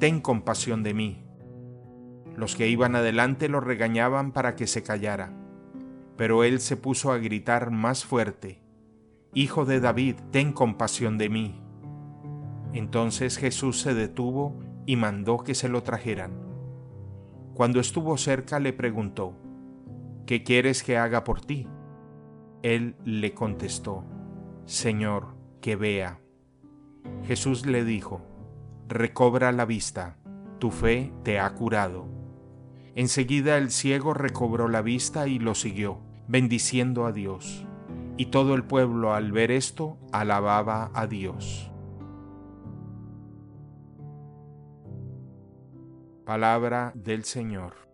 ten compasión de mí. Los que iban adelante lo regañaban para que se callara, pero él se puso a gritar más fuerte, Hijo de David, ten compasión de mí. Entonces Jesús se detuvo y mandó que se lo trajeran. Cuando estuvo cerca le preguntó, ¿Qué quieres que haga por ti? Él le contestó, Señor, que vea. Jesús le dijo, Recobra la vista, tu fe te ha curado. Enseguida el ciego recobró la vista y lo siguió, bendiciendo a Dios y todo el pueblo al ver esto alababa a Dios. Palabra del Señor.